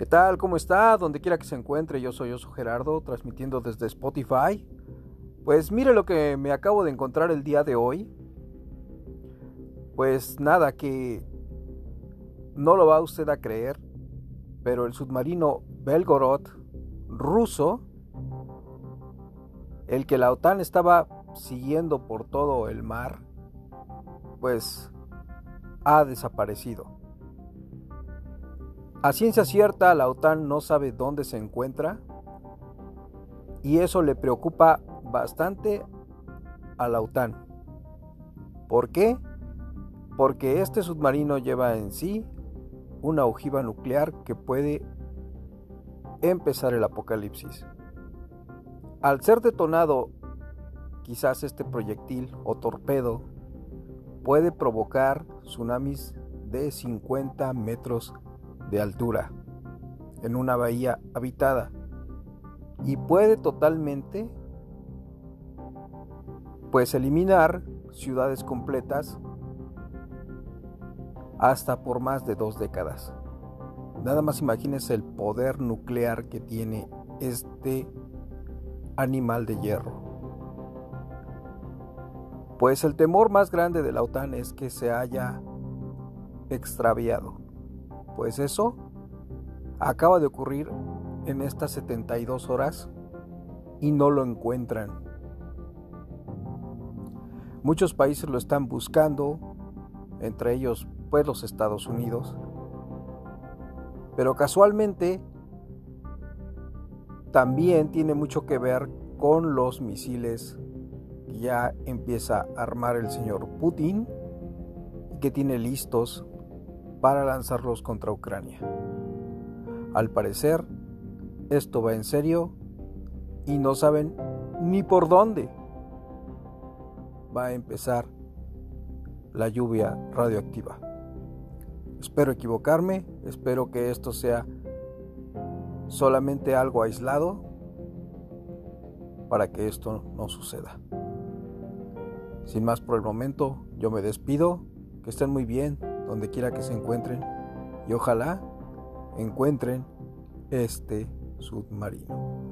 ¿Qué tal? ¿Cómo está? Donde quiera que se encuentre, yo soy Oso Gerardo, transmitiendo desde Spotify. Pues mire lo que me acabo de encontrar el día de hoy. Pues nada, que no lo va usted a creer, pero el submarino Belgorod ruso, el que la OTAN estaba siguiendo por todo el mar, pues ha desaparecido. A ciencia cierta, la OTAN no sabe dónde se encuentra y eso le preocupa bastante a la OTAN. ¿Por qué? Porque este submarino lleva en sí una ojiva nuclear que puede empezar el apocalipsis. Al ser detonado quizás este proyectil o torpedo puede provocar tsunamis de 50 metros de altura en una bahía habitada y puede totalmente pues eliminar ciudades completas hasta por más de dos décadas. Nada más imagínense el poder nuclear que tiene este animal de hierro. Pues el temor más grande de la OTAN es que se haya extraviado. Pues eso acaba de ocurrir en estas 72 horas y no lo encuentran. Muchos países lo están buscando, entre ellos pues los Estados Unidos. Pero casualmente también tiene mucho que ver con los misiles que ya empieza a armar el señor Putin y que tiene listos para lanzarlos contra Ucrania. Al parecer, esto va en serio y no saben ni por dónde va a empezar la lluvia radioactiva. Espero equivocarme, espero que esto sea solamente algo aislado para que esto no suceda. Sin más por el momento, yo me despido, que estén muy bien, donde quiera que se encuentren y ojalá encuentren este submarino.